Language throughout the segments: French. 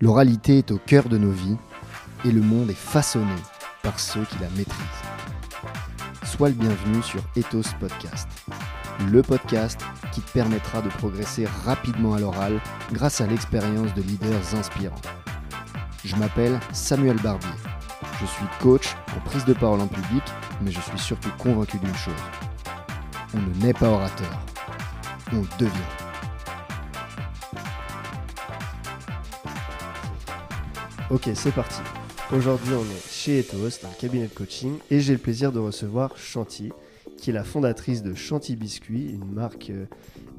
L'oralité est au cœur de nos vies et le monde est façonné par ceux qui la maîtrisent. Sois le bienvenu sur Ethos Podcast, le podcast qui te permettra de progresser rapidement à l'oral grâce à l'expérience de leaders inspirants. Je m'appelle Samuel Barbier. Je suis coach en prise de parole en public, mais je suis surtout convaincu d'une chose. On ne naît pas orateur, on devient. Ok, c'est parti. Aujourd'hui, on est chez Ethos, dans le cabinet de coaching, et j'ai le plaisir de recevoir Chanty, qui est la fondatrice de Chanty Biscuits, une marque euh,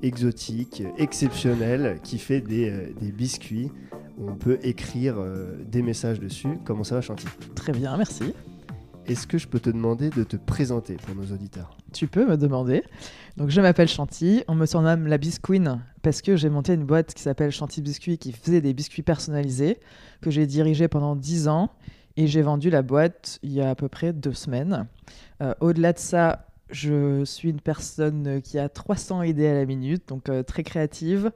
exotique, euh, exceptionnelle, qui fait des, euh, des biscuits on peut écrire des messages dessus. Comment ça va, Chanty? Très bien, merci. Est-ce que je peux te demander de te présenter pour nos auditeurs? Tu peux me demander. Donc, je m'appelle Chanty. On me surnomme la Bisqueen parce que j'ai monté une boîte qui s'appelle Chanty Biscuits qui faisait des biscuits personnalisés que j'ai dirigé pendant 10 ans et j'ai vendu la boîte il y a à peu près deux semaines. Euh, Au-delà de ça, je suis une personne qui a 300 idées à la minute, donc euh, très créative.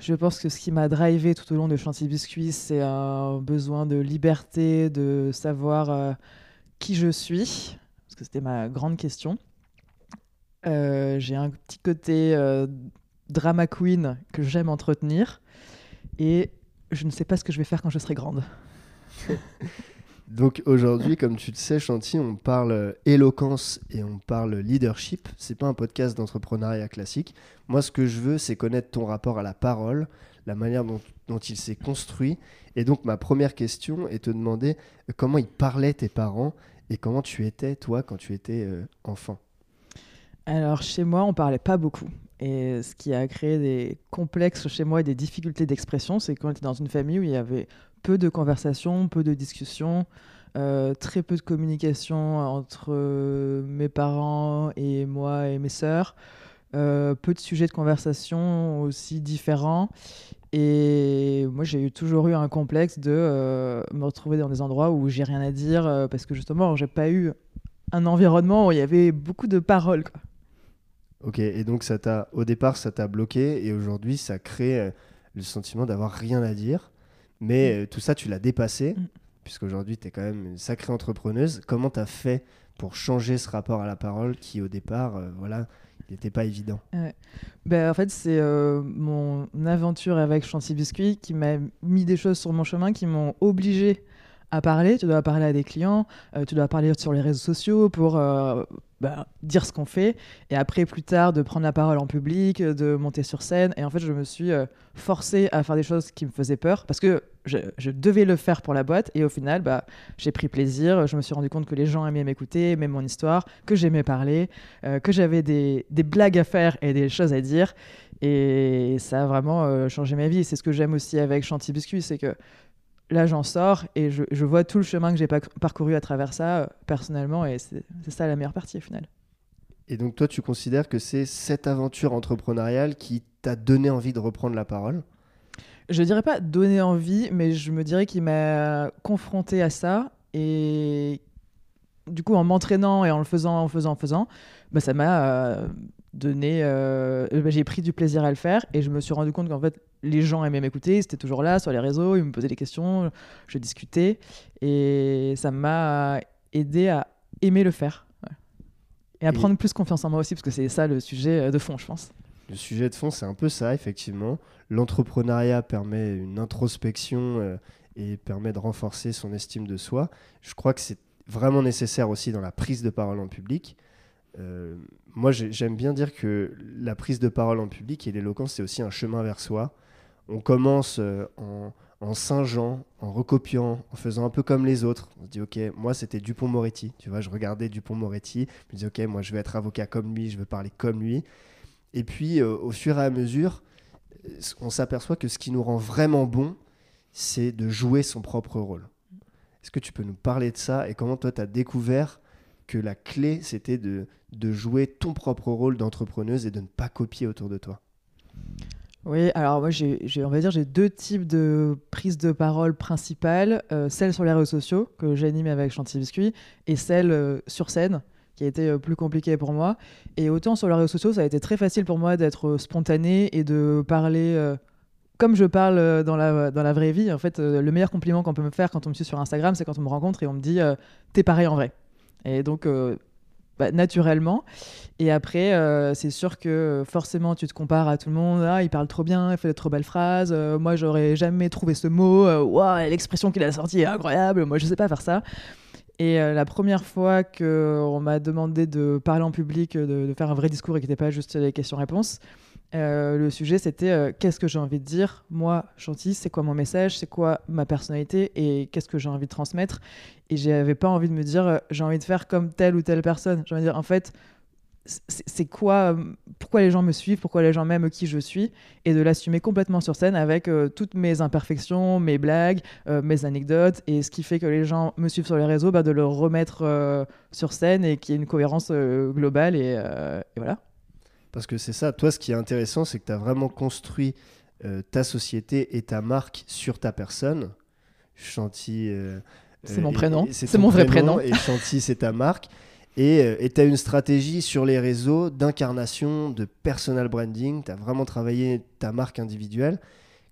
Je pense que ce qui m'a drivé tout au long de Chanty Biscuits, c'est un besoin de liberté, de savoir euh, qui je suis, parce que c'était ma grande question. Euh, j'ai un petit côté euh, drama queen que j'aime entretenir et je ne sais pas ce que je vais faire quand je serai grande. Donc aujourd'hui, comme tu le sais, Chanty, on parle éloquence et on parle leadership. C'est pas un podcast d'entrepreneuriat classique. Moi, ce que je veux, c'est connaître ton rapport à la parole, la manière dont, il s'est construit. Et donc, ma première question est te demander euh, comment ils parlaient tes parents et comment tu étais, toi, quand tu étais euh, enfant? Alors chez moi, on parlait pas beaucoup. Et ce qui a créé des complexes chez moi et des difficultés d'expression, c'est qu'on était dans une famille où il y avait peu de conversations, peu de discussions, euh, très peu de communication entre mes parents et moi et mes sœurs, peu de sujets de conversation aussi différents. Et moi, j'ai toujours eu un complexe de euh, me retrouver dans des endroits où j'ai rien à dire euh, parce que justement, j'ai pas eu un environnement où il y avait beaucoup de paroles. quoi. Ok, et donc ça t'a, au départ, ça t'a bloqué et aujourd'hui, ça crée euh, le sentiment d'avoir rien à dire. Mais euh, tout ça, tu l'as dépassé, Mm. puisqu'aujourd'hui, tu es quand même une sacrée entrepreneuse. Comment tu as fait pour changer ce rapport à la parole qui, au départ, voilà, il n'était pas évident Ben, en fait, c'est euh, mon aventure avec Chanty Biscuit qui m'a mis des choses sur mon chemin qui m'ont obligé à parler. Tu dois parler à des clients, euh, tu dois parler sur les réseaux sociaux pour euh, ben, dire ce qu'on fait. Et après, plus tard, de prendre la parole en public, de monter sur scène. Et en fait, je me suis euh, forcée à faire des choses qui me faisaient peur parce que je, devais le faire pour la boîte. Et au final, bah, j'ai pris plaisir. Je me suis rendu compte que les gens aimaient m'écouter, aimaient mon histoire, que j'aimais parler, euh, que j'avais des, blagues à faire et des choses à dire. Et ça a vraiment euh, changé ma vie. C'est ce que j'aime aussi avec Chanty Biscuit, c'est que là, j'en sors et je, je vois tout le chemin que j'ai pas- parcouru à travers ça euh, personnellement. Et c'est ça la meilleure partie au final. Et donc, toi, tu considères que c'est cette aventure entrepreneuriale qui t'a donné envie de reprendre la parole? Je dirais pas donner envie, mais je me dirais qu'il m'a confronté à ça. Et du coup, en m'entraînant et en le faisant, en faisant, en faisant, bah, ça m'a euh, donné. euh, bah, j'ai pris du plaisir à le faire et je me suis rendu compte qu'en fait, les gens aimaient m'écouter. Ils étaient toujours là sur les réseaux, ils me posaient des questions, je discutais. Et ça m'a aidé à aimer le faire. ouais. Et à Et- prendre plus confiance en moi aussi, parce que c'est ça le sujet euh, de fond, je pense. Le sujet de fond, c'est un peu ça, effectivement. L'entrepreneuriat permet une introspection euh, et permet de renforcer son estime de soi. Je crois que c'est vraiment nécessaire aussi dans la prise de parole en public. Euh, moi, j'ai- j'aime bien dire que la prise de parole en public et l'éloquence, c'est aussi un chemin vers soi. On commence euh, en, en singeant, en recopiant, en faisant un peu comme les autres. On se dit, OK, moi, c'était Dupont-Moretti. Tu vois, je regardais Dupont-Moretti. Je me dis, OK, moi, je vais être avocat comme lui, je veux parler comme lui. Et puis, euh, au fur et à mesure, euh, on s'aperçoit que ce qui nous rend vraiment bon, c'est de jouer son propre rôle. Est-ce que tu peux nous parler de ça et comment toi, tu as découvert que la clé, c'était de, de jouer ton propre rôle d'entrepreneuse et de ne pas copier autour de toi? Oui, alors moi, j'ai, on va dire, deux types de prises de parole principales. Euh, celle sur les réseaux sociaux, que j'anime avec Chantilly Biscuit, et celle euh, sur scène, qui a été euh, plus compliquée pour moi. Et autant sur les réseaux sociaux, ça a été très facile pour moi d'être spontané et de parler comme je parle dans la, dans la vraie vie, en fait, le meilleur compliment qu'on peut me faire quand on me suit sur Instagram, c'est quand on me rencontre et on me dit T'es pareil en vrai. Et donc, bah, naturellement. Et après, euh, c'est sûr que forcément, tu te compares à tout le monde. Ah, il parle trop bien, il fait de trop belles phrases. Euh, moi, j'aurais jamais trouvé ce mot. Euh, Ouah, l'expression qu'il a sortie est incroyable. Moi, je sais pas faire ça. Et euh, la première fois qu'on m'a demandé de parler en public, de, faire un vrai discours et qui n'était pas juste les questions-réponses, euh, le sujet c'était euh, qu'est-ce que j'ai envie de dire Moi, Chanty, c'est quoi mon message? C'est quoi ma personnalité? Et qu'est-ce que j'ai envie de transmettre? Et j'avais pas envie de me dire euh, j'ai envie de faire comme telle ou telle personne. J'ai envie de dire en fait, c'est quoi euh, Pourquoi les gens me suivent Pourquoi les gens m'aiment qui je suis Et de l'assumer complètement sur scène avec euh, toutes mes imperfections, mes blagues, mes anecdotes. Et ce qui fait que les gens me suivent sur les réseaux, bah, de le remettre sur scène et qu'il y ait une cohérence globale. Et, voilà. Parce que c'est ça, toi, ce qui est intéressant, c'est que tu as vraiment construit ta société et ta marque sur ta personne. Euh, C'est euh, mon et- prénom. C'est mon vrai prénom. Et Chanty, c'est ta marque. Et tu as une stratégie sur les réseaux d'incarnation, de personal branding. Tu as vraiment travaillé ta marque individuelle.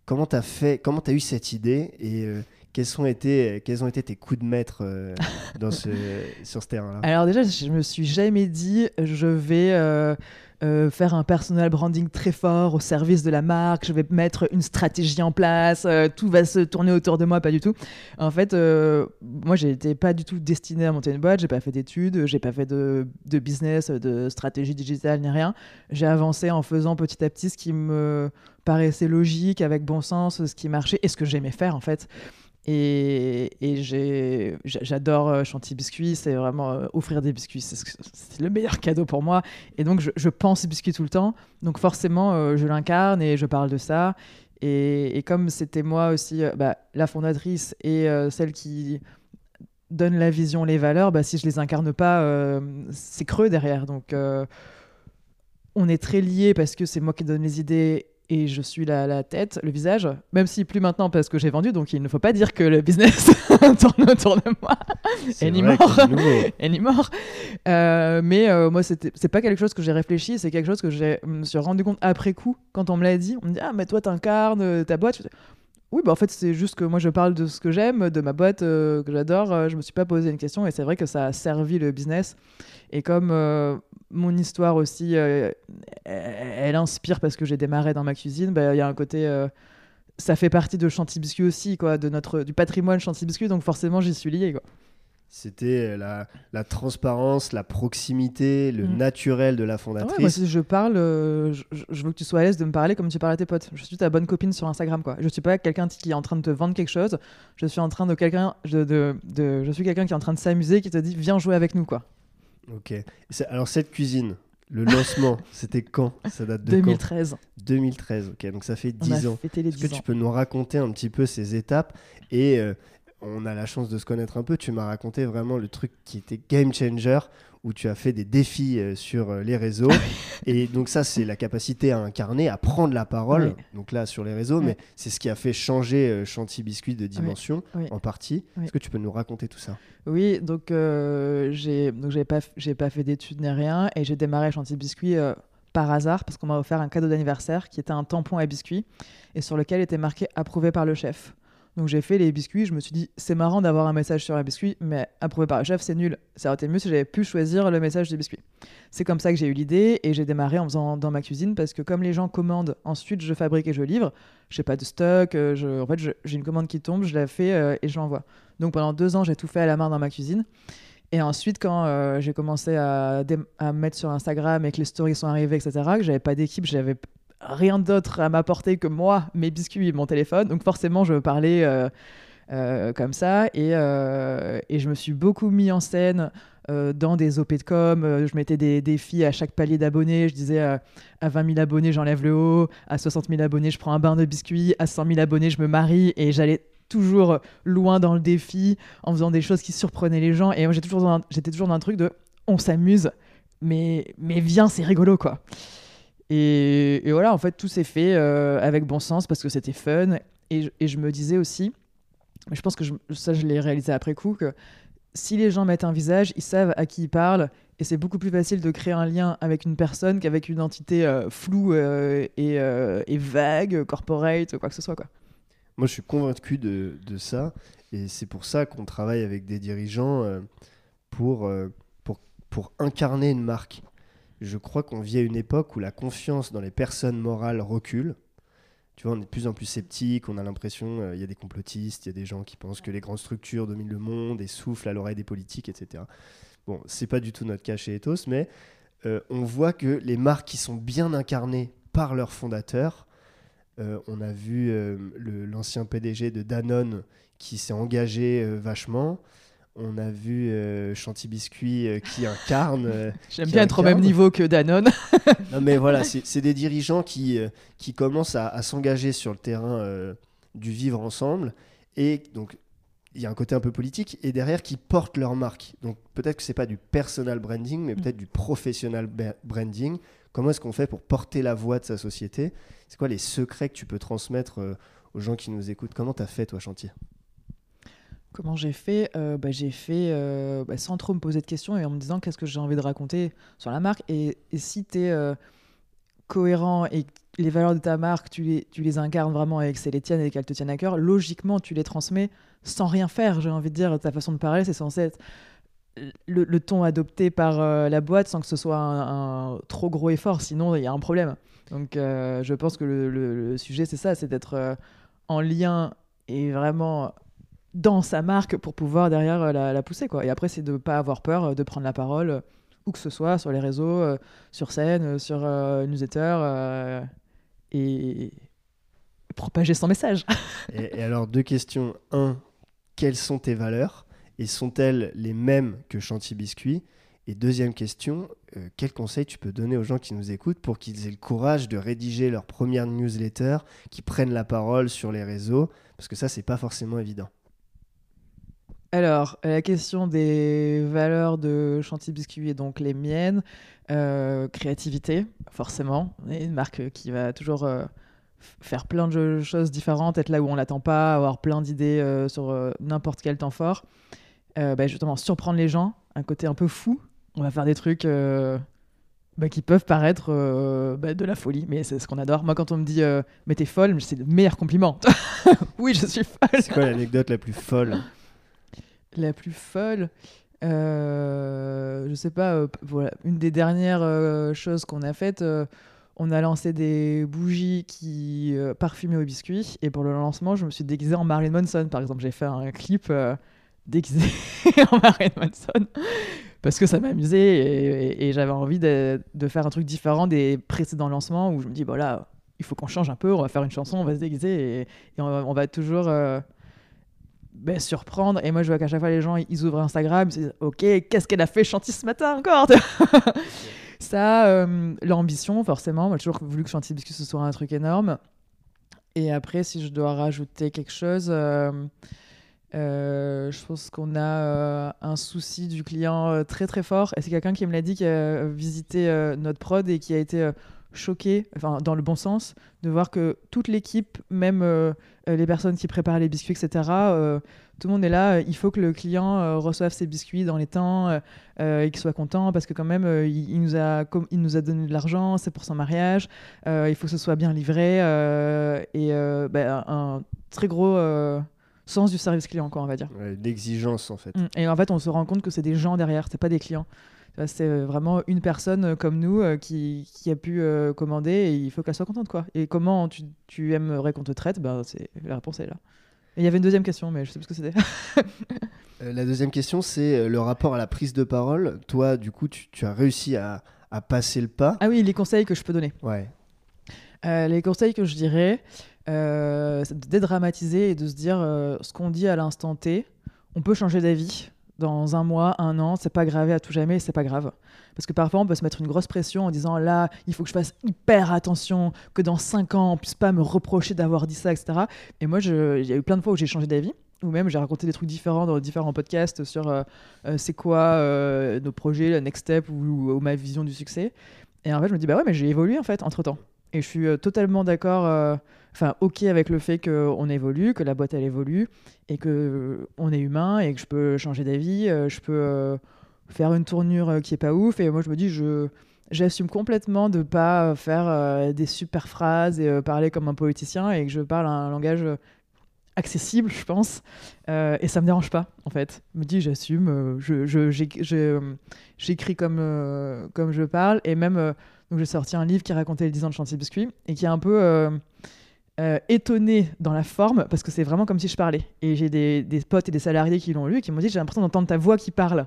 Comment tu as fait Comment tu as eu cette idée Et euh, quels, ont été, quels ont été tes coups de maître euh, dans ce, sur ce terrain-là? Alors déjà, je me suis jamais dit je vais euh, euh, faire un personal branding très fort au service de la marque, je vais mettre une stratégie en place, euh, tout va se tourner autour de moi, pas du tout. En fait, euh, moi, j'étais pas du tout destinée à monter une boîte, j'ai pas fait d'études, j'ai pas fait de, de business, de stratégie digitale ni rien. J'ai avancé en faisant petit à petit ce qui me paraissait logique, avec bon sens, ce qui marchait et ce que j'aimais faire en fait. Et, j'adore euh, Chantilly Biscuit, c'est vraiment euh, offrir des biscuits, c'est le meilleur cadeau pour moi. Et donc je, pense biscuit tout le temps, donc forcément euh, je l'incarne et je parle de ça. Et, comme c'était moi aussi bah, la fondatrice et celle qui donne la vision, les valeurs, bah, si je les incarne pas, c'est creux derrière. Donc on est très liés parce que c'est moi qui donne les idées et je suis la, la tête, le visage, même si plus maintenant parce que j'ai vendu, donc il ne faut pas dire que le business tourne autour de moi, ni mort. Euh, mais euh, moi, c'est pas quelque chose que j'ai réfléchi, c'est quelque chose que je me suis rendu compte après coup, quand on me l'a dit. On me dit, ah, mais toi, t'incarnes euh, ta boîte. Oui, bah en fait, c'est juste que moi, je parle de ce que j'aime, de ma boîte euh, que j'adore. Euh, je me suis pas posé une question et c'est vrai que ça a servi le business. Et comme mon histoire aussi, euh, elle, inspire parce que j'ai démarré dans ma cuisine, bah, il y a un côté. euh, ça fait partie de Chantilly Biscuit aussi, quoi, de notre, du patrimoine Chantilly Biscuit, donc forcément, j'y suis liée, quoi. C'était la, la transparence, la proximité, le Mm. naturel de la Ah ouais, fondatrice. moi, si je parle, euh, je, je veux que tu sois à l'aise de me parler comme tu parles à tes potes. Je suis ta bonne copine sur Instagram, quoi. Je suis pas quelqu'un qui est en train de te vendre quelque chose. Je suis en train de quelqu'un de, de, de- je suis quelqu'un qui est en train de s'amuser, qui te dit viens jouer avec nous, quoi. Ok. Alors cette cuisine, le lancement, c'était quand? Ça date de 2013. quand 2013. Ok, donc ça fait On a 10 ans. fêté les Est-ce que 10 ans. tu peux nous raconter un petit peu ces étapes et euh, on a la chance de se connaître un peu. Tu m'as raconté vraiment le truc qui était game changer où tu as fait des défis euh, sur euh, les réseaux. et donc ça, c'est la capacité à incarner, à prendre la parole. Donc là, sur les réseaux, mais c'est ce qui a fait changer euh, Chantilly Biscuit de dimension en partie. Est-ce que tu peux nous raconter tout ça? Oui, donc euh, j'ai pas pas fait d'études ni rien et j'ai démarré Chantilly Biscuit euh, par hasard parce qu'on m'a offert un cadeau d'anniversaire qui était un tampon à biscuits et sur lequel était marqué approuvé par le chef. Donc j'ai fait les biscuits, je me suis dit c'est marrant d'avoir un message sur un biscuit mais approuvé par le chef c'est nul. Ça aurait été mieux si j'avais pu choisir le message du biscuit. C'est comme ça que j'ai eu l'idée et j'ai démarré en faisant dans ma cuisine parce que comme les gens commandent, ensuite je fabrique et je livre. J'ai pas de stock, euh, je- en fait j'ai une commande qui tombe, je la fais euh, et je l'envoie. Donc pendant deux ans j'ai tout fait à la main dans ma cuisine. Et ensuite, quand euh, j'ai commencé à, mettre sur Instagram et que les stories sont arrivées, etc., que j'avais pas d'équipe, j'avais rien d'autre à m'apporter que moi, mes biscuits et mon téléphone. Donc forcément, je parlais euh, euh, comme ça. Et, euh, et je me suis beaucoup mis en scène dans des OP de com. Je mettais des défis à chaque palier d'abonnés. Je disais à 20 000 abonnés, j'enlève le haut. À 60 000 abonnés, je prends un bain de biscuits. À 100 000 abonnés, je me marie. Et j'allais toujours loin dans le défi en faisant des choses qui surprenaient les gens. Et moi, j'étais toujours, dans un- truc de on s'amuse, mais viens, c'est rigolo, quoi. Et, voilà, en fait, tout s'est fait euh, avec bon sens parce que c'était fun. Et, je- me disais aussi, je pense que ça, je l'ai réalisé après coup, que si les gens mettent un visage, ils savent à qui ils parlent Et c'est beaucoup plus facile de créer un lien avec une personne qu'avec une entité euh, floue euh, et, vague, corporate, quoi que ce soit. Moi, je suis convaincu de, ça. Et c'est pour ça qu'on travaille avec des dirigeants pour incarner une marque. Je crois qu'on vit à une époque où la confiance dans les personnes morales recule. Tu vois, on est de plus en plus sceptique, on a l'impression, il y a des complotistes, il y a des gens qui pensent que les grandes structures dominent le monde et soufflent à l'oreille des politiques, etc. Bon, c'est pas du tout notre cas chez Ethos, mais euh, on voit que les marques qui sont bien incarnées par leurs fondateurs, euh, on a vu euh, l'ancien PDG de Danone qui s'est engagé vachement. On a vu Chanty Biscuit qui incarne. J'aime bien être au même niveau que Danone. non, mais voilà, c'est des dirigeants qui, qui commencent à, à s'engager sur le terrain du vivre ensemble. Et donc, il y a un côté un peu politique et derrière qui portent leur marque. Donc peut-être que c'est pas du personal branding, mais mm. peut-être du professional branding. Comment est-ce qu'on fait pour porter la voix de sa société? C'est quoi les secrets que tu peux transmettre euh, aux gens qui nous écoutent? Comment tu as fait toi, Chantier Comment j'ai fait euh, bah, J'ai fait euh, bah, sans trop me poser de questions et en me disant qu'est-ce que j'ai envie de raconter sur la marque. Et, si tu es cohérent et les valeurs de ta marque, tu les, incarnes vraiment avec c'est les tiennes et qu'elles te tiennent à cœur, logiquement, tu les transmets sans rien faire, j'ai envie de dire. Ta façon de parler, c'est censé être le, ton adopté par euh, la boîte sans que ce soit un, trop gros effort, sinon il y a un problème. Donc euh, je pense que le, sujet, c'est ça, c'est d'être euh, en lien et vraiment dans sa marque pour pouvoir derrière la, pousser. Quoi. Et après, c'est de ne pas avoir peur de prendre la parole où que ce soit, sur les réseaux, sur scène, sur newsletter, et propager son message. et, alors, deux questions. Un, quelles sont tes valeurs? Et sont-elles les mêmes que Chantier Biscuit? Et deuxième question, euh, quel conseil tu peux donner aux gens qui nous écoutent pour qu'ils aient le courage de rédiger leur première newsletter, qui prennent la parole sur les réseaux? Parce que ça, c'est pas forcément évident. Alors, la question des valeurs de Chantier Biscuit est donc les miennes. Euh, créativité, forcément. une marque qui va toujours euh, faire plein de choses différentes, être là où on l'attend pas, avoir plein d'idées euh, sur euh, n'importe quel temps fort. Euh, bah, justement, surprendre les gens, un côté un peu fou. On va faire des trucs bah, qui peuvent paraître bah, de la folie, mais c'est ce qu'on adore. Moi, quand on me dit mais t'es folle, c'est le meilleur compliment. oui, je suis folle. C'est quoi l'anecdote la plus folle? La plus folle Je sais pas, voilà, une des dernières choses qu'on a faites on a lancé des bougies qui euh, parfumaient au biscuit. Et pour le lancement, je me suis déguisée en Marilyn Manson. Par exemple, j'ai fait un clip euh, déguisé en Marilyn Manson parce que ça m'amusait et, j'avais envie de, faire un truc différent des précédents lancements où je me dis, voilà, il faut qu'on change un peu, on va faire une chanson, on va se déguiser et, on, va, toujours euh, ben, surprendre. Et moi, je vois qu'à chaque fois, les gens, ils ouvrent Instagram, ils se disent, ok, qu'est-ce qu'elle a fait chanter ce matin encore Ça, euh, l'ambition, forcément. Moi, j'ai toujours voulu que Chantier Biscuit ce soit un truc énorme. Et après, si je dois rajouter quelque chose, euh, euh, je pense qu'on a un souci du client très très fort. Et c'est quelqu'un qui me l'a dit, qui a visité notre prod et qui a été choqué, enfin dans le bon sens, de voir que toute l'équipe, même les personnes qui préparent les biscuits, etc., tout le monde est là. Il faut que le client euh, reçoive ses biscuits dans les temps euh, euh, et qu'il soit content parce que quand même, il, nous a, il nous a donné de l'argent, c'est pour son mariage. il faut que ce soit bien livré et bah, un très gros sens du service client, quoi, on va dire. L'exigence, en fait. Mm. Et en fait, on se rend compte que c'est des gens derrière, c'est pas des clients. C'est vraiment une personne comme nous qui, qui, a pu commander et il faut qu'elle soit contente. quoi. Et comment tu, tu aimerais qu'on te traite? Ben, La réponse est là il y avait une deuxième question, mais je sais plus ce que c'était. Euh, la deuxième question, c'est euh, le rapport à la prise de parole. Toi, du coup, tu, as réussi à, passer le pas. Ah oui, les conseils que je peux donner. Ouais. Euh, les conseils que je dirais, c'est de dédramatiser et de se dire ce qu'on dit à l'instant T, on peut changer d'avis dans un mois, un an, c'est pas gravé à tout jamais, c'est pas grave. Parce que parfois, on peut se mettre une grosse pression en disant là, il faut que je fasse hyper attention, que dans cinq ans, on puisse pas me reprocher d'avoir dit ça, etc. Et moi, il y a eu plein de fois où j'ai changé d'avis, ou même j'ai raconté des trucs différents dans différents podcasts sur euh, euh, c'est quoi euh, nos projets, la next step ou, ma vision du succès. Et en fait, je me dis bah ouais, mais j'ai évolué en fait entre temps. Et je suis totalement d'accord enfin ok avec le fait qu'on évolue, que la boîte elle évolue et que on est humain et que je peux changer d'avis, je peux faire une tournure qui est pas ouf. Et moi, je me dis, je j'assume complètement de pas faire des super phrases et parler comme un politicien et que je parle un langage accessible, je pense. Euh, et ça me dérange pas, en fait. Je me dis, j'assume, euh, je, j'écris comme, euh, comme je parle. Et même, donc j'ai sorti un livre qui racontait les 10 ans de Chantier Biscuit et qui est un peu étonné dans la forme parce que c'est vraiment comme si je parlais. Et j'ai des, des, potes et des salariés qui l'ont lu et qui m'ont dit, j'ai l'impression d'entendre ta voix qui parle.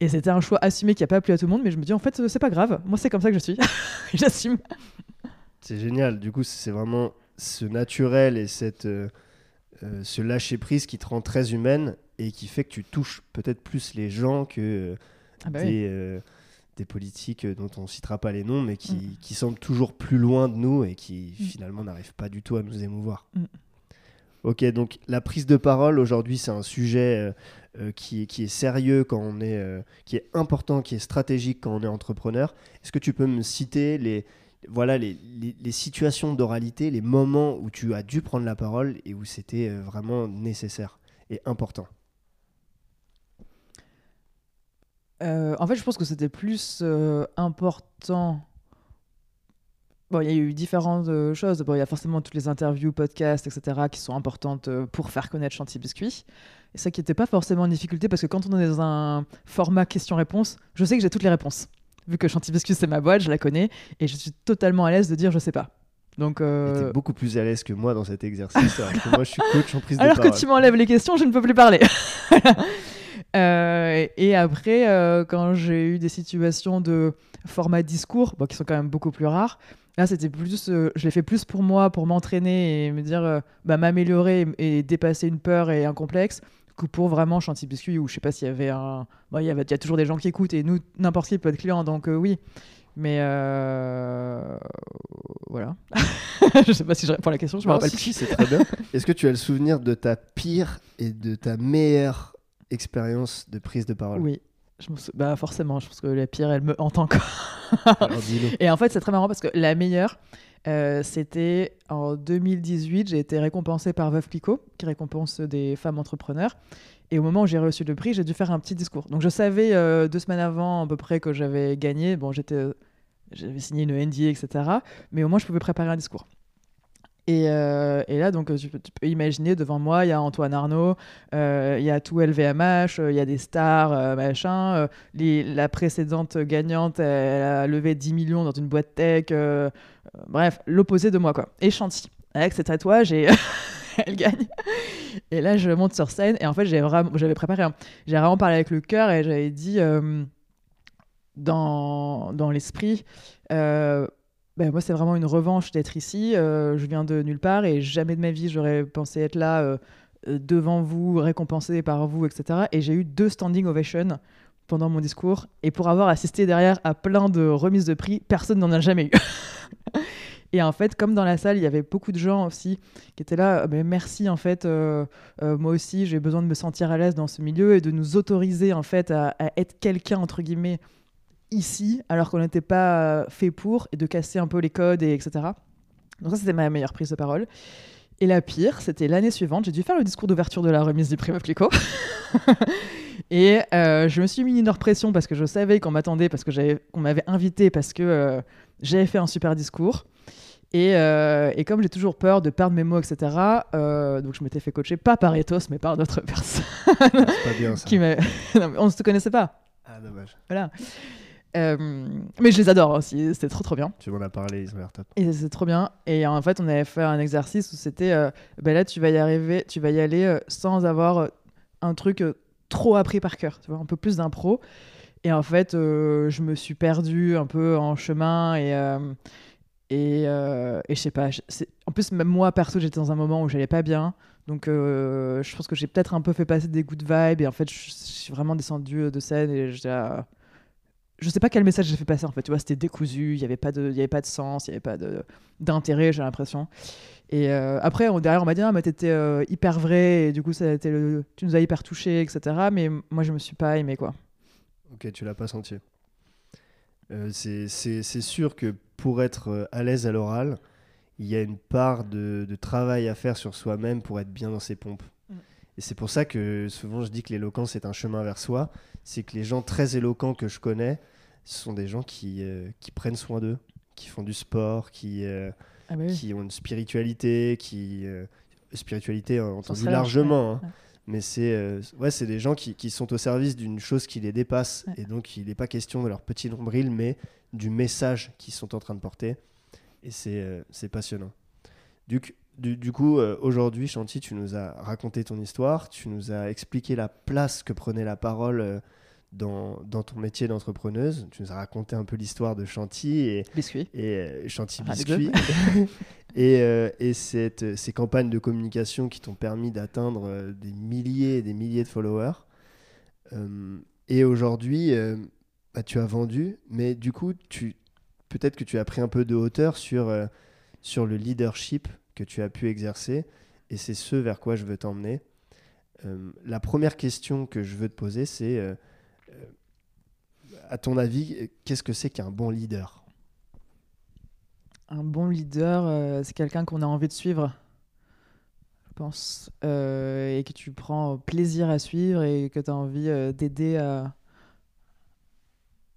Et c'était un choix assumé qui n'a pas plu à tout le monde, mais je me dis, en fait, c'est pas grave. Moi, c'est comme ça que je suis. j'assume. C'est génial. Du coup, c'est vraiment ce naturel et cette euh, ce lâcher prise qui te rend très humaine et qui fait que tu touches peut-être plus les gens que ah bah des, euh, des, politiques dont on citera pas les noms, mais qui, mm. qui, semblent toujours plus loin de nous et qui mm. finalement n'arrivent pas du tout à nous émouvoir. Mm. Ok, donc la prise de parole aujourd'hui, c'est un sujet euh, qui, est, qui, est sérieux quand on est, qui est important, qui est stratégique quand on est entrepreneur. Est-ce que tu peux me citer les, voilà les, situations d'oralité, les moments où tu as dû prendre la parole et où c'était euh, vraiment nécessaire et important? Euh, En fait, je pense que c'était plus euh, important. Bon, il y a eu différentes choses. Bon, il y a forcément toutes les interviews, podcasts, etc., qui sont importantes pour faire connaître Chantier Biscuit. Et ça qui n'était pas forcément une difficulté parce que quand on est dans un format question-réponse, je sais que j'ai toutes les réponses vu que Chantilly c'est ma boîte, je la connais et je suis totalement à l'aise de dire je sais pas. Donc, euh... beaucoup plus à l'aise que moi dans cet exercice. alors que moi, je suis coach en prise de parole. Alors que tu m'enlèves les questions, je ne peux plus parler. Euh, et après, euh, quand j'ai eu des situations de format discours, bon, qui sont quand même beaucoup plus rares, là, c'était plus, euh, je l'ai fait plus pour moi, pour m'entraîner et me dire, bah, m'améliorer et, dépasser une peur et un complexe, que pour vraiment Chantilly Biscuit, où je sais pas s'il y avait un. il, y avait, il y a toujours des gens qui écoutent et nous, n'importe qui peut être client, donc oui. Mais euh... voilà. je sais pas si je réponds à la question, je me rappelle si, c'est très bien. Est-ce que tu as le souvenir de ta pire et de ta meilleure expérience de prise de parole Oui. Je me bah forcément, je pense que la pire, elle me hante encore. et en fait, c'est très marrant parce que la meilleure, euh, c'était en 2018, j'ai été récompensée par Veuve Clicquot, qui récompense des femmes entrepreneurs. Et au moment où j'ai reçu le prix, j'ai dû faire un petit discours. Donc je savais euh, deux semaines avant à peu près que j'avais gagné. Bon, j'étais, j'avais signé une NDA, etc. Mais au moins, je pouvais préparer un discours. Et, euh, et, là, donc, tu, peux imaginer, devant moi, il y a Antoine Arnaud, il y a tout LVMH, il y a des stars, machin. la précédente gagnante, elle a levé 10 millions dans une boîte tech. Euh, bref, l'opposé de moi, quoi. Et Chanty, avec ses tatouages, elle gagne. Et là, je monte sur scène, et en fait, j'avais préparé, j'ai vraiment parlé avec le cœur, et j'avais dit, euh, dans, dans l'esprit, euh, ben, moi, c'est vraiment une revanche d'être ici. je viens de nulle part, et jamais de ma vie, j'aurais pensé être là devant vous, récompensé par vous, etc. Et j'ai eu deux standing ovations pendant mon discours. Et pour avoir assisté derrière à plein de remises de prix, personne n'en a jamais eu. Et en fait, comme dans la salle, il y avait beaucoup de gens aussi qui étaient là. Ah ben, merci, en fait, euh, euh, moi aussi, j'ai besoin de me sentir à l'aise dans ce milieu et de nous autoriser, en fait, à, être quelqu'un, entre guillemets, ici, alors qu'on n'était pas euh, fait pour, et de casser un peu les codes, et etc. Donc ça, c'était ma meilleure prise de parole. Et la pire, c'était l'année suivante, j'ai dû faire le discours d'ouverture de la remise du prix Clico. et je me suis mis une heure pression parce que je savais qu'on m'attendait, parce que qu'on m'avait invité, parce que j'avais fait un super discours. Et, euh, et comme j'ai toujours peur de perdre mes mots, etc., euh, donc je m'étais fait coacher, pas par Ethos, mais par d'autres personnes. pas bien ça. qui on ne se connaissait pas. Ah, dommage. Voilà. Euh, mais je les adore aussi, c'était trop trop bien. Tu m'en as parlé, ils ont l'air top. Et c'est trop bien. Et en fait, on avait fait un exercice où c'était ben là, tu vas y arriver, tu vas y aller sans avoir un truc trop appris par cœur, tu vois, un peu plus d'impro. Et en fait, euh, je me suis perdue un peu en chemin et, euh, et, euh, et je sais pas. En plus, même moi, perso, j'étais dans un moment où j'allais pas bien. Donc, je pense que j'ai peut-être un peu fait passer des good vibes. Et en fait, je, suis vraiment descendue de scène et je je sais pas quel message j'ai fait passer en fait. Tu vois, c'était décousu, il n'y avait, pas de, y avait pas de sens, il n'y avait pas d'intérêt, j'ai l'impression. Et après, on, derrière, on m'a dit, ah, mais t'étais hyper vrai, et du coup, ça a été le, tu nous as hyper touché, etc. Mais moi, je me suis pas aimé, quoi. Ok, tu l'as pas senti. Euh, c'est sûr que pour être euh, à l'aise à l'oral, il y a une part de, travail à faire sur soi-même pour être bien dans ses pompes. Et c'est pour ça que souvent je dis que l'éloquence est un chemin vers soi. C'est que les gens très éloquents que je connais, ce sont des gens qui, euh, qui prennent soin d'eux, qui font du sport, qui, euh, Ah bah oui. qui ont une spiritualité, qui. euh, spiritualité entendu large, largement. ouais, hein. ouais. Mais c'est euh, ouais, c'est des gens qui, qui sont au service d'une chose qui les dépasse. Ouais. Et donc, il n'est pas question de leur petit nombril, mais du message qu'ils sont en train de porter. Et c'est passionnant. Du, du coup, euh, aujourd'hui, Chanty, tu nous as raconté ton histoire, tu nous as expliqué la place que prenait la parole euh, dans, dans ton métier d'entrepreneuse. Tu nous as raconté un peu l'histoire de Chanty et, Biscuit. et euh, Chanty Ah, Biscuit. et et, et cette, ces campagnes de communication qui t'ont permis d'atteindre des milliers et des milliers de followers. Et aujourd'hui, bah, tu as vendu, mais du coup, tu, peut-être que tu as pris un peu de hauteur sur, sur le leadership que tu as pu exercer. Et c'est ce vers quoi je veux t'emmener. Euh, la première question que je veux te poser, c'est, euh, euh, à ton avis, qu'est-ce que c'est qu'un bon leader? Un bon leader, c'est quelqu'un qu'on a envie de suivre, je pense, et que tu prends plaisir à suivre et que tu as envie d'aider à.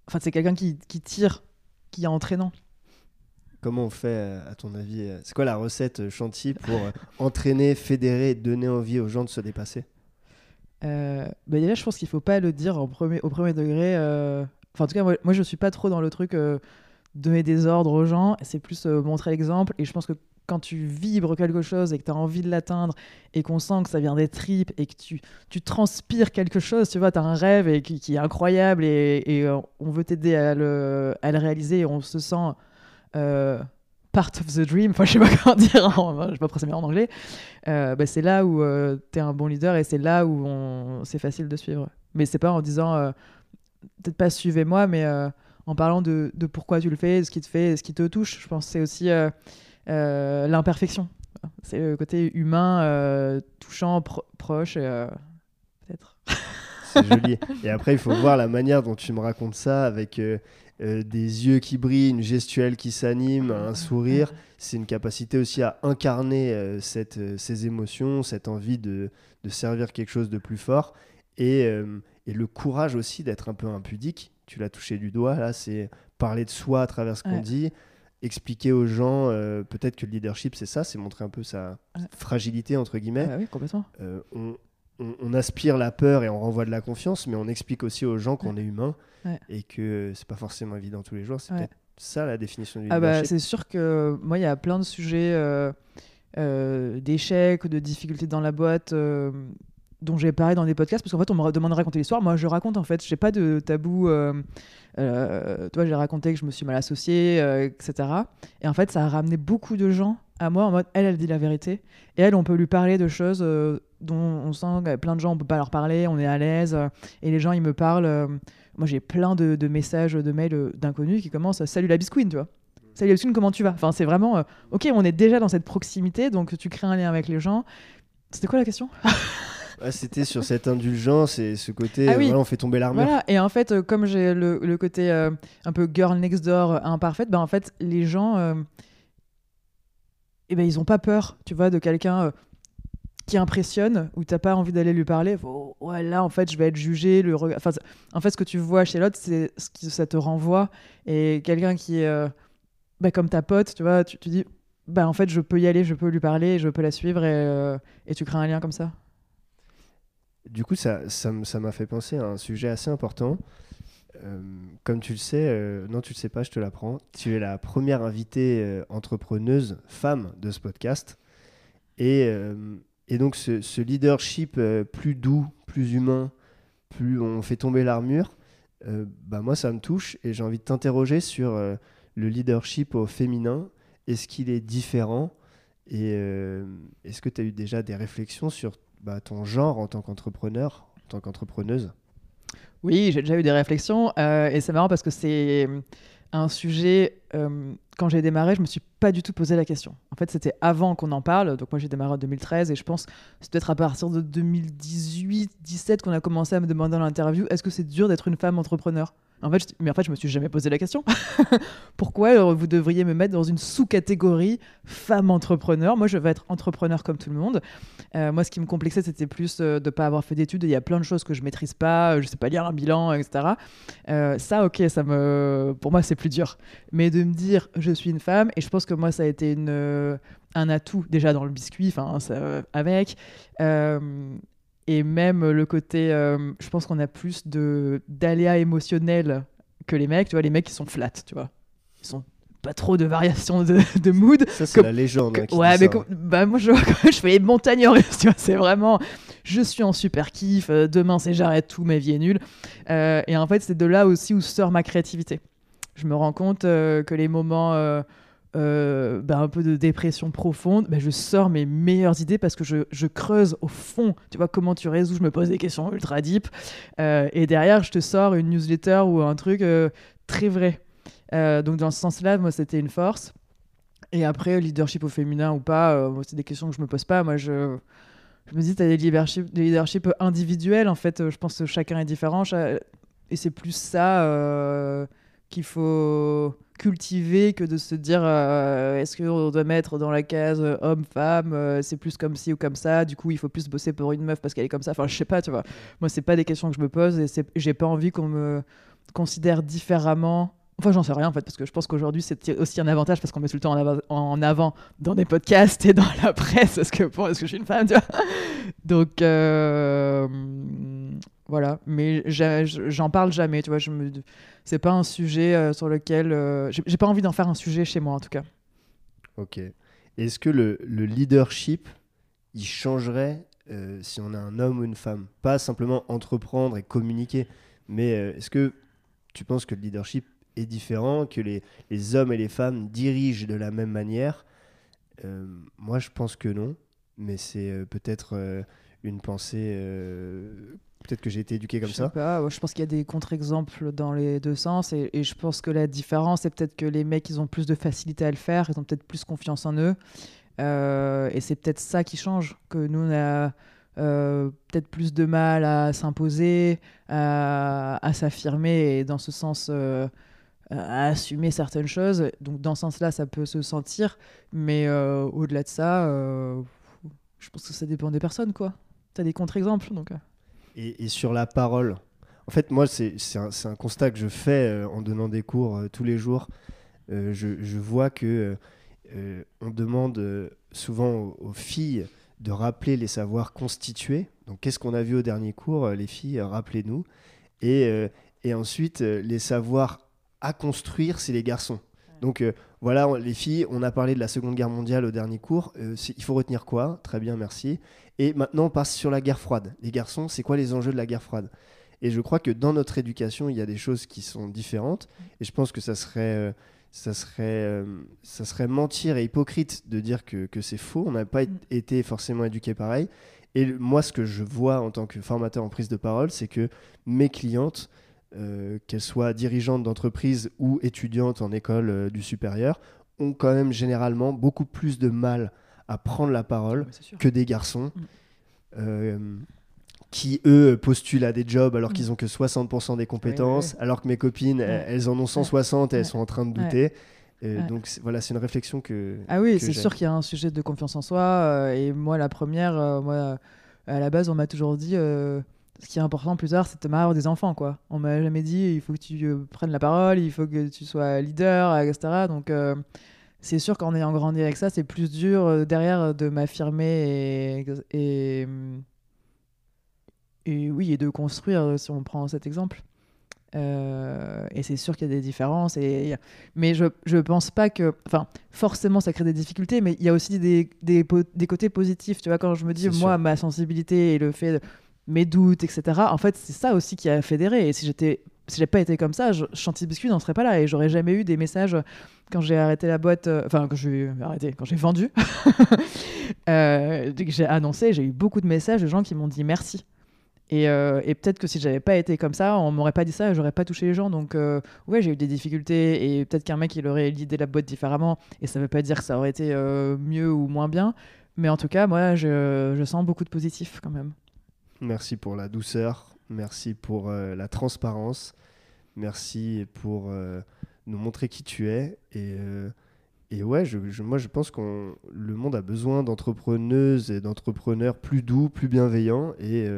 Enfin, c'est quelqu'un qui, qui tire, qui est entraînant. Comment on fait, euh, à ton avis euh, C'est quoi la recette euh, Chanty pour entraîner, fédérer, donner envie aux gens de se dépasser? Bah déjà, je pense qu'il faut pas le dire au premier, degré. Enfin, en tout cas, moi, je suis pas trop dans le truc euh, donner des ordres aux gens. C'est plus montrer l'exemple. Et je pense que quand tu vibres quelque chose et que tu as envie de l'atteindre et qu'on sent que ça vient des tripes et que tu, transpires quelque chose, tu vois, tu as un rêve et qui, est incroyable et, on veut t'aider à le réaliser et on se sent euh, part of the dream, enfin je sais pas comment dire, en- je sais pas met en anglais, euh, bah, c'est là où tu es un bon leader et c'est là où c'est facile de suivre. Mais c'est pas en disant, euh, peut-être pas suivez-moi, mais euh, en parlant de, pourquoi tu le fais, ce qui te fait, ce qui te touche. Je pense que c'est aussi euh, euh, l'imperfection. C'est le côté humain, euh, touchant, pro- proche, euh, peut-être. C'est joli. Et après, il faut voir la manière dont tu me racontes ça avec euh, euh, des yeux qui brillent, une gestuelle qui s'anime, un sourire. C'est une capacité aussi à incarner euh, cette, ces émotions, cette envie de, de servir quelque chose de plus fort. Et, et le courage aussi d'être un peu impudique. Tu l'as touché du doigt, là, c'est parler de soi à travers ce qu'on Ouais. dit, expliquer aux gens, euh, peut-être que le leadership, c'est ça, c'est montrer un peu sa Ouais. fragilité, entre guillemets. Ah oui, complètement. Euh, on, on- on aspire la peur et on renvoie de la confiance, mais on explique aussi aux gens qu'on est humain Ouais. et que c'est pas forcément évident tous les jours. C'est Ouais. peut-être ça la définition du Ah bah, c'est sûr que moi, il y a plein de sujets euh, euh, d'échecs, de difficultés dans la boîte euh, dont j'ai parlé dans des podcasts parce qu'en fait, on me demande de raconter l'histoire. Moi, je raconte en fait, j'ai pas de tabou. Toi, j'ai raconté que je me suis mal associée, etc. Et en fait, ça a ramené beaucoup de gens à moi en mode elle, elle dit la vérité. Et elle, on peut lui parler de choses euh, dont on sent que plein de gens, on peut pas leur parler, on est à l'aise. euh, et les gens, ils me parlent. euh, moi, j'ai plein de, de messages, de mails d'inconnus qui commencent Salut la bisquine, tu vois. Salut la bisquine, comment tu vas? Enfin, c'est vraiment. ok, on est déjà dans cette proximité, donc tu crées un lien avec les gens. C'était quoi la question? Ouais, C'était sur cette indulgence et ce côté, Ah oui. voilà, on fait tomber l'armure. Voilà, et en fait, euh, comme j'ai le, le côté euh, un peu girl next door imparfaite, ben en fait, les gens, euh, eh ben, ils ont pas peur, tu vois, de quelqu'un euh, qui impressionne, où t'as pas envie d'aller lui parler. Ouais, là, en fait, je vais être jugé. Le en fait, ce que tu vois chez l'autre, c'est ce que ça te renvoie. Et quelqu'un qui est euh, bah, comme ta pote, tu vois, tu, dis, bah, en fait, je peux y aller, je peux lui parler, je peux la suivre, et, euh, et tu crées un lien comme ça. Du coup, ça ça m- ça m'a fait penser à un sujet assez important. Euh, comme tu le sais, euh, non, tu le sais pas, je te l'apprends. Tu es la première invitée euh, entrepreneuse femme de ce podcast. Et, donc, ce, leadership plus doux, plus humain, plus on fait tomber l'armure, bah moi, ça me touche. Et j'ai envie de t'interroger sur le leadership au féminin. Est-ce qu'il est différent? Et est-ce que tu as eu déjà des réflexions sur bah, ton genre en tant qu'entrepreneur, en tant qu'entrepreneuse? Oui, j'ai déjà eu des réflexions euh, et c'est marrant parce que c'est un sujet euh, quand j'ai démarré, je me suis pas du tout posé la question. En fait, c'était avant qu'on en parle. Donc moi, j'ai démarré en 2013 et je pense c'est peut-être à partir de 2018-17 qu'on a commencé à me demander dans l'interview est-ce que c'est dur d'être une femme entrepreneur? En fait, mais en fait, je me suis jamais posé la question. Pourquoi vous devriez me mettre dans une sous-catégorie femme entrepreneur? Moi, je veux être entrepreneur comme tout le monde. Euh, moi, ce qui me complexait, c'était plus euh, de ne pas avoir fait d'études. Il y a plein de choses que je maîtrise pas. Je sais pas lire un bilan, etc. Euh, ça, ok, ça me, pour moi, c'est plus dur. Mais de me dire, je suis une femme, et je pense que moi, ça a été une, un atout déjà dans le biscuit, enfin, avec et même le côté, euh, je pense qu'on a plus de d'aléas émotionnels que les mecs. Tu vois, les mecs, ils sont flats, tu vois. Ils sont pas trop de variations de, de mood. Ça, c'est la légende. Hein, ouais, mais bah, moi, je, je fais les montagnes tu vois. C'est vraiment, je suis en super kiff. Euh, demain, c'est j'arrête tout, ma vie est nulle. Euh, et en fait, c'est de là aussi où sort ma créativité. Je me rends compte que les moments euh, bah, un peu de dépression profonde, bah, je sors mes meilleures idées parce que je, je, creuse au fond. Tu vois comment tu résous Je me pose des questions ultra deep. Euh, et derrière, je te sors une newsletter ou un truc euh, très vrai. donc, dans ce sens-là, moi, c'était une force. Et après, leadership au féminin ou pas, c'est des questions que je me pose pas. Moi, je, je me dis, tu as des leadership, des leadership individuels. En fait, je pense que chacun est différent. Et c'est plus ça qu'il faut cultiver que de se dire euh, est-ce qu'on doit mettre dans la case euh, homme-femme, euh, c'est plus comme ci ou comme ça, du coup il faut plus bosser pour une meuf parce qu'elle est comme ça. Enfin, je sais pas, tu vois. Moi, c'est pas des questions que je me pose et j'ai pas envie qu'on me considère différemment. Enfin, j'en sais rien en fait, parce que je pense qu'aujourd'hui c'est aussi un avantage parce qu'on met tout le temps en, avant dans des podcasts et dans la presse parce que, parce que je suis une femme, tu vois? Donc, voilà, mais j'en parle jamais, tu vois. Je me, c'est pas un sujet euh, sur lequel euh, j'ai pas envie d'en faire un sujet chez moi en tout cas. Ok. Est-ce que le, leadership, il changerait euh, si on a un homme ou une femme? Pas simplement entreprendre et communiquer, mais est-ce que tu penses que le leadership est différent, que les, les hommes et les femmes dirigent de la même manière? Moi, je pense que non, mais c'est peut-être une pensée Peut-être que j'ai été éduqué comme je ça. Pas, je pense qu'il y a des contre-exemples dans les deux sens. Et, je pense que la différence, c'est peut-être que les mecs, ils ont plus de facilité à le faire. Ils ont peut-être plus confiance en eux. Euh, et c'est peut-être ça qui change. Que nous, on a euh, peut-être plus de mal à s'imposer, à, s'affirmer. Et dans ce sens. Euh, à assumer certaines choses. Donc dans ce sens-là, ça peut se sentir. Mais au-delà de ça, je pense que ça dépend des personnes, quoi. Tu as des contre-exemples, donc et, sur la parole. En fait, moi, c'est un, un, constat que je fais euh, en donnant des cours euh, tous les jours. Euh, je, je, vois que on demande souvent aux, filles de rappeler les savoirs constitués. Donc, qu'est-ce qu'on a vu au dernier cours, les filles Rappelez-nous. Et, et, ensuite, les savoirs à construire, c'est les garçons. Donc voilà, les filles, on a parlé de la Seconde Guerre mondiale au dernier cours. il faut retenir quoi? Très bien, merci. Et maintenant, on passe sur la guerre froide. Les garçons, c'est quoi les enjeux de la guerre froide? Et je crois que dans notre éducation, il y a des choses qui sont différentes. Et je pense que ça serait, euh, ça serait, euh, ça serait mentir et hypocrite de dire que, que c'est faux. On n'a pas mm. été forcément éduqué pareil. Et moi, ce que je vois en tant que formateur en prise de parole, c'est que mes clientes, euh, qu'elles soient dirigeantes d'entreprise ou étudiantes en école du supérieur, ont quand même généralement beaucoup plus de mal à prendre la parole que des garçons. Mm. Euh, qui eux postulent à des jobs alors mm. qu'ils ont que 60% des compétences, alors que mes copines elles, en ont 160 et elles sont en train de douter. donc voilà, c'est une réflexion que. Ah oui, c'est sûr qu'il y a un sujet de confiance en soi. Euh, et moi, la première, euh, moi, à la base, on m'a toujours dit ce qui est important plus tard, c'est de avoir des enfants. Quoi. On m'a jamais dit il faut que tu prennes la parole, il faut que tu sois leader, etc. Donc c'est sûr qu'en ayant grandi avec ça, c'est plus dur euh, derrière euh, de m'affirmer et, et, oui, et de construire, euh, si on prend cet exemple. et c'est sûr qu'il y a des différences. Et, mais je ne pense pas que. Enfin, forcément, ça crée des difficultés, mais il y a aussi des, des, des, côtés positifs. Tu vois, quand je me dis, moi, ma sensibilité et le fait. De, mes doutes, etc. En fait, c'est ça aussi qui a fédéré. Et si j'étais si j'ai pas été comme ça, je, Chantilly Biscuit n'en serait pas là et j'aurais jamais eu des messages quand j'ai arrêté la boîte, euh, enfin quand j'ai arrêté, quand j'ai vendu, euh, que j'ai annoncé, j'ai eu beaucoup de messages de gens qui m'ont dit merci. Et, euh, et peut-être que si j'avais pas été comme ça, on m'aurait pas dit ça, j'aurais pas touché les gens. Donc euh, ouais, j'ai eu des difficultés et peut-être qu'un mec il aurait l'idée la boîte différemment. Et ça veut pas dire que ça aurait été euh, mieux ou moins bien. Mais en tout cas, moi, je sens beaucoup de positif quand même. Merci pour la douceur, merci pour euh, la transparence, merci pour euh, nous montrer qui tu es. Et, euh, et ouais, je, je- moi je pense que le monde a besoin d'entrepreneuses et d'entrepreneurs plus doux, plus bienveillants. Et,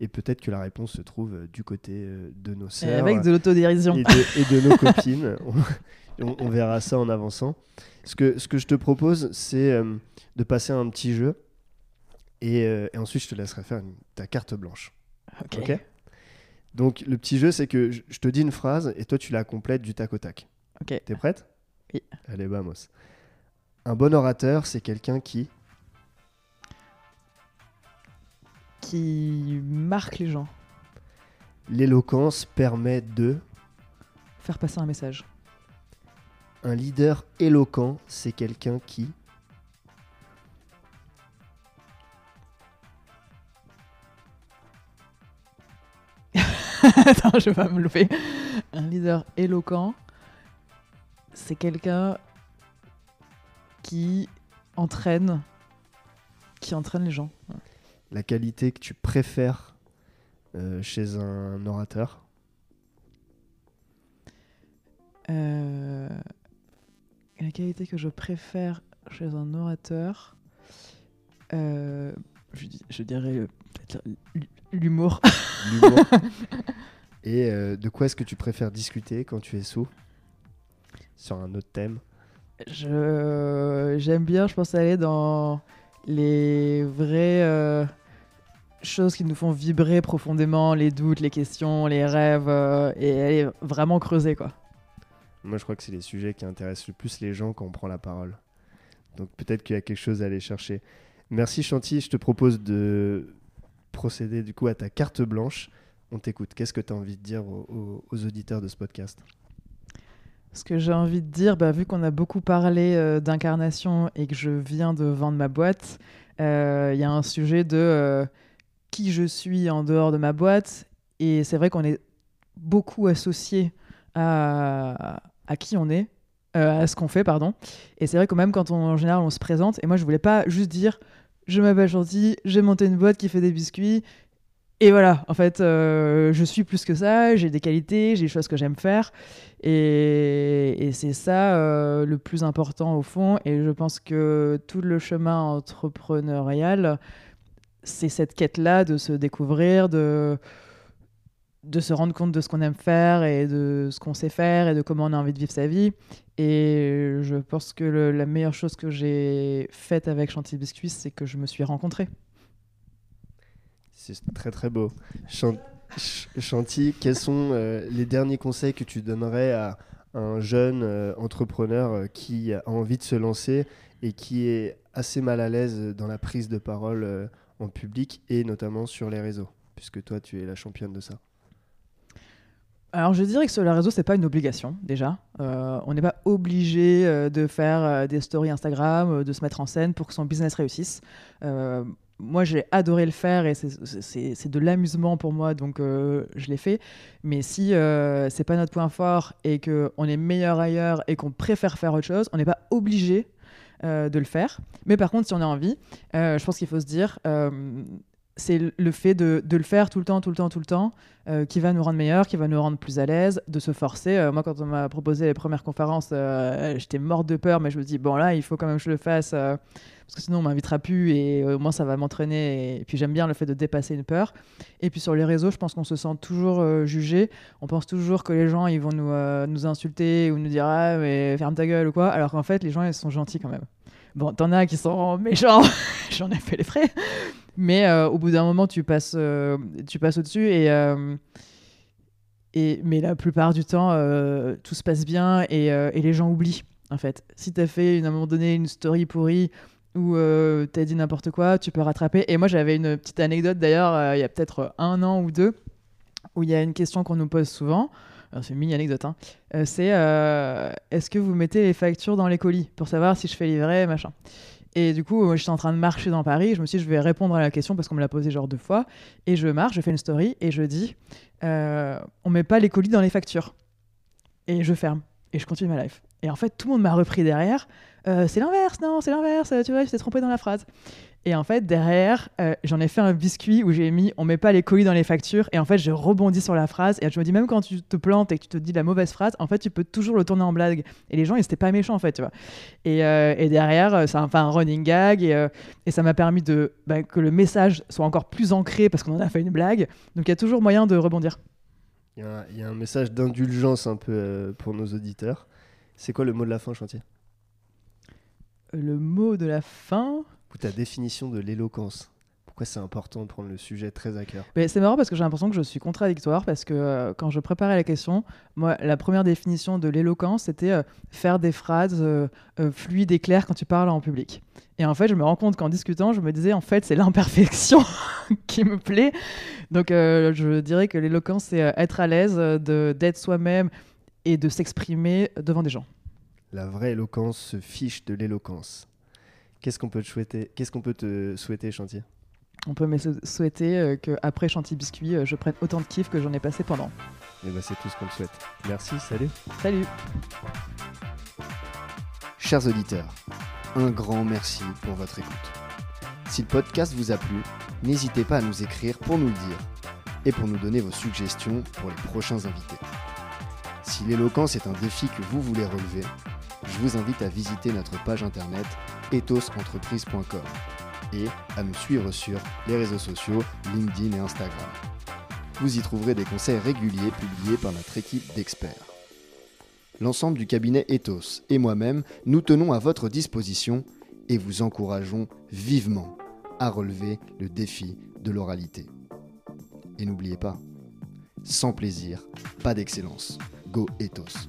et peut-être que la réponse se trouve du côté de nos Et sœurs avec de l'autodérision. et de, et de nos copines. On, verra ça en avançant. Ce que, ce que je te propose, c'est de passer à un petit jeu. Et, euh, et ensuite, je te laisserai faire une- ta carte blanche. Ok. Ok? Donc, le petit jeu, c'est que je, je te dis une phrase et toi, tu la complètes du tac au tac. Ok. T'es prête? Oui. Allez, vamos. Un bon orateur, c'est quelqu'un qui. Qui marque les gens. L'éloquence permet de. Faire passer un message. Un leader éloquent, c'est quelqu'un qui. Attends, je vais pas me louper. Un leader éloquent, c'est quelqu'un qui entraîne, qui entraîne les gens. La qualité que tu préfères euh, chez un orateur? Euh, la qualité que je préfère chez un orateur, euh, je, dirais l'humour. l'humour. Et euh, de quoi est-ce que tu préfères discuter quand tu es sous Sur un autre thème? Je j'aime bien, je pense aller dans les vraies euh, choses qui nous font vibrer profondément, les doutes, les questions, les rêves, euh, et aller vraiment creuser quoi. Moi, je crois que c'est les sujets qui intéressent le plus les gens quand on prend la parole. Donc peut-être qu'il y a quelque chose à aller chercher. Merci Chanty, je te propose de procéder du coup à ta carte blanche. On t'écoute. Qu'est-ce que tu as envie de dire aux, auditeurs de ce podcast? Ce que j'ai envie de dire, bah, vu qu'on a beaucoup parlé euh, d'incarnation et que je viens de vendre ma boîte, euh, il y a un sujet de euh, qui je suis en dehors de ma boîte. Et c'est vrai qu'on est beaucoup associé à, qui on est, à ce qu'on fait, pardon. Et c'est vrai que même quand on, en général on se présente, et moi je voulais pas juste dire je m'appelle Chanty, j'ai monté une boîte qui fait des biscuits. Et voilà, en fait, euh, je suis plus que ça, j'ai des qualités, j'ai des choses que j'aime faire. Et, et c'est ça euh, le plus important au fond. Et je pense que tout le chemin entrepreneurial, c'est cette quête-là de se découvrir, de, de se rendre compte de ce qu'on aime faire et de ce qu'on sait faire et de comment on a envie de vivre sa vie. Et je pense que la meilleure chose que j'ai faite avec Chantilly Biscuit, c'est que je me suis rencontrée. C'est très très beau. Chan- Ch- Chanty, quels sont euh, les derniers conseils que tu donnerais à un jeune euh, entrepreneur euh, qui a envie de se lancer et qui est assez mal à l'aise dans la prise de parole en public et notamment sur les réseaux Puisque toi, tu es la championne de ça? Alors je dirais que sur les réseaux, c'est pas une obligation déjà. Euh, on n'est pas obligé euh, de faire euh, des stories Instagram, de se mettre en scène pour que son business réussisse. Moi, j'ai adoré le faire et c'est- de l'amusement pour moi, donc je l'ai fait. Mais si c'est pas notre point fort et que on est meilleur ailleurs et qu'on préfère faire autre chose, on n'est pas obligé de le faire. Mais par contre, si on a envie, je pense qu'il faut se dire, c'est le fait de, le faire tout le temps, tout le temps, tout le temps, euh, qui va nous rendre meilleurs, qui va nous rendre plus à l'aise, de se forcer. Euh, moi, quand on m'a proposé les premières conférences, euh, j'étais morte de peur, mais je me dis, bon là, il faut quand même que je le fasse, parce que sinon on m'invitera plus, et au moins ça va m'entraîner. Et, puis j'aime bien le fait de dépasser une peur. Et puis sur les réseaux, je pense qu'on se sent toujours jugé. On pense toujours que les gens, ils vont nous, nous insulter ou nous dire, ah, mais ferme ta gueule ou quoi, alors qu'en fait, les gens, ils sont gentils quand même. Bon, t'en as qui sont méchants, j'en ai fait les frais. Mais euh, au bout d'un moment, tu passes, euh, tu passes au-dessus et, euh, et mais la plupart du temps, tout se passe bien et, et les gens oublient. En fait, si t'as fait une- à un moment donné une story pourrie ou euh, t'as dit n'importe quoi, tu peux rattraper. Et moi, j'avais une petite anecdote d'ailleurs, il y a peut-être un an ou deux, où il y a une question qu'on nous pose souvent. C'est une mini anecdote. hein. C'est est-ce que vous mettez les factures dans les colis pour savoir si je fais livrer machin? Et du coup, j'étais en train de marcher dans Paris. Je me suis dit, je vais répondre à la question parce qu'on me l'a posé genre deux fois. Et je marche, je fais une story et je dis, euh, on met pas les colis dans les factures. Et je ferme. Et je continue ma life. Et en fait, tout le monde m'a repris derrière. Euh, c'est l'inverse, non, c'est l'inverse, tu vois, je t'ai trompé dans la phrase. Et en fait, derrière, euh, j'en ai fait un biscuit où j'ai mis on met pas les colis dans les factures. Et en fait, je rebondis sur la phrase. Et je me dis, même quand tu te plantes et que tu te dis la mauvaise phrase, en fait, tu peux toujours le tourner en blague. Et les gens, ils étaient pas méchants, en fait, tu vois. Et, euh, et derrière, ça a fait un running gag. Et, et ça m'a permis de, bah, que le message soit encore plus ancré parce qu'on en a fait une blague. Donc, il y a toujours moyen de rebondir. Il y, y, a un message d'indulgence un peu pour nos auditeurs. C'est quoi le mot de la fin, Chantier? Le mot de la fin? Ta définition de l'éloquence? Pourquoi c'est important de prendre le sujet très à cœur? C'est marrant parce que j'ai l'impression que je suis contradictoire parce que euh, quand je préparais la question, moi, la première définition de l'éloquence, c'était euh, faire des phrases euh, fluides et claires quand tu parles en public. Et en fait, je me rends compte qu'en discutant, je me disais, en fait, c'est l'imperfection qui me plaît. Donc, je dirais que l'éloquence, c'est être à l'aise, d'être soi-même et de s'exprimer devant des gens. La vraie éloquence se fiche de l'éloquence. Qu'est-ce qu'on peut te souhaiter Qu'est-ce qu'on peut te souhaiter, Chantier? On peut me souhaiter euh, qu'après Chantier Biscuit, euh, je prenne autant de kiff que j'en ai passé pendant. Et eh ben c'est tout ce qu'on te souhaite. Merci, salut. Salut. Chers auditeurs, un grand merci pour votre écoute. Si le podcast vous a plu, n'hésitez pas à nous écrire pour nous le dire et pour nous donner vos suggestions pour les prochains invités. Si l'éloquence est un défi que vous voulez relever, je vous invite à visiter notre page internet ethosentreprise.com et à nous suivre sur les réseaux sociaux LinkedIn et Instagram. Vous y trouverez des conseils réguliers publiés par notre équipe d'experts. L'ensemble du cabinet Ethos et moi-même, nous tenons à votre disposition et vous encourageons vivement à relever le défi de l'oralité. Et n'oubliez pas, sans plaisir, pas d'excellence. Go Ethos.